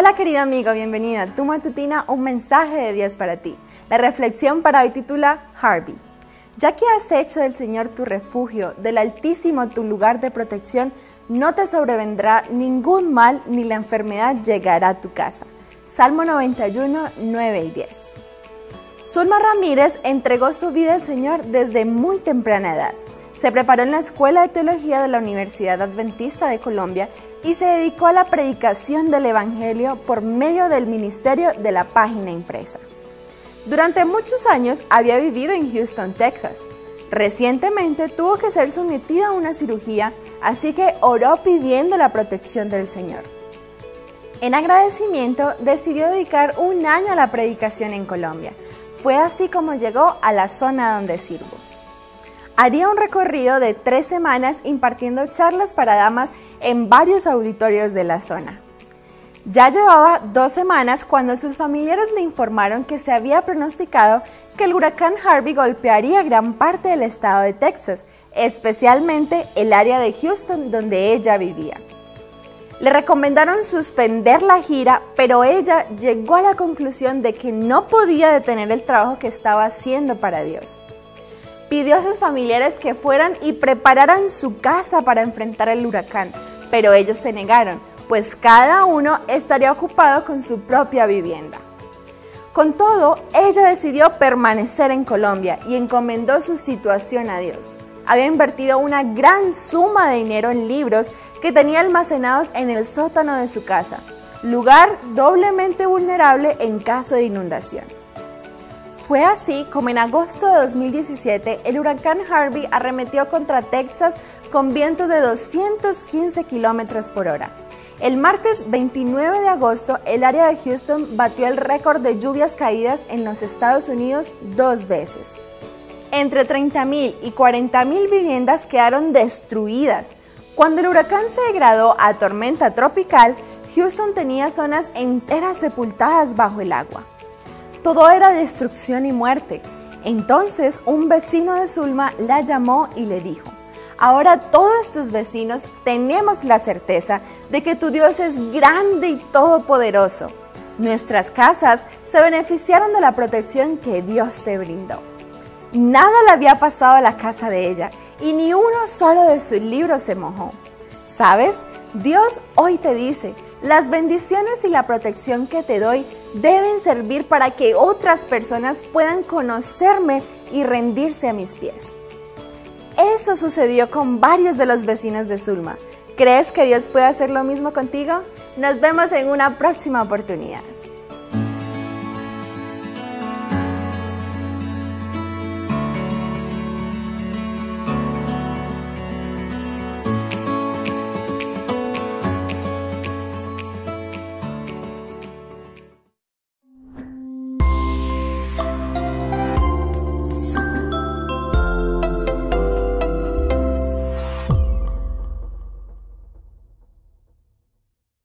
Hola querido amigo, bienvenido a tu matutina, un mensaje de Dios para ti. La reflexión para hoy titula Harvey. Ya que has hecho del Señor tu refugio, del Altísimo tu lugar de protección, no te sobrevendrá ningún mal ni la enfermedad llegará a tu casa. Salmo 91, 9 y 10. Zulma Ramírez entregó su vida al Señor desde muy temprana edad. Se preparó en la Escuela de Teología de la Universidad Adventista de Colombia y se dedicó a la predicación del Evangelio por medio del ministerio de la página impresa. Durante muchos años había vivido en Houston, Texas. Recientemente tuvo que ser sometida a una cirugía, así que oró pidiendo la protección del Señor. En agradecimiento decidió dedicar un año a la predicación en Colombia. Fue así como llegó a la zona donde sirvo. Haría un recorrido de tres semanas impartiendo charlas para damas en varios auditorios de la zona. Ya llevaba dos semanas cuando sus familiares le informaron que se había pronosticado que el huracán Harvey golpearía gran parte del estado de Texas, especialmente el área de Houston donde ella vivía. Le recomendaron suspender la gira, pero ella llegó a la conclusión de que no podía detener el trabajo que estaba haciendo para Dios pidió a sus familiares que fueran y prepararan su casa para enfrentar el huracán, pero ellos se negaron, pues cada uno estaría ocupado con su propia vivienda. Con todo, ella decidió permanecer en Colombia y encomendó su situación a Dios. Había invertido una gran suma de dinero en libros que tenía almacenados en el sótano de su casa, lugar doblemente vulnerable en caso de inundación. Fue así como en agosto de 2017 el huracán Harvey arremetió contra Texas con vientos de 215 kilómetros por hora. El martes 29 de agosto, el área de Houston batió el récord de lluvias caídas en los Estados Unidos dos veces. Entre 30.000 y 40.000 viviendas quedaron destruidas. Cuando el huracán se degradó a tormenta tropical, Houston tenía zonas enteras sepultadas bajo el agua. Todo era destrucción y muerte. Entonces un vecino de Zulma la llamó y le dijo, ahora todos tus vecinos tenemos la certeza de que tu Dios es grande y todopoderoso. Nuestras casas se beneficiaron de la protección que Dios te brindó. Nada le había pasado a la casa de ella y ni uno solo de sus libros se mojó. ¿Sabes? Dios hoy te dice, las bendiciones y la protección que te doy deben servir para que otras personas puedan conocerme y rendirse a mis pies. Eso sucedió con varios de los vecinos de Zulma. ¿Crees que Dios puede hacer lo mismo contigo? Nos vemos en una próxima oportunidad.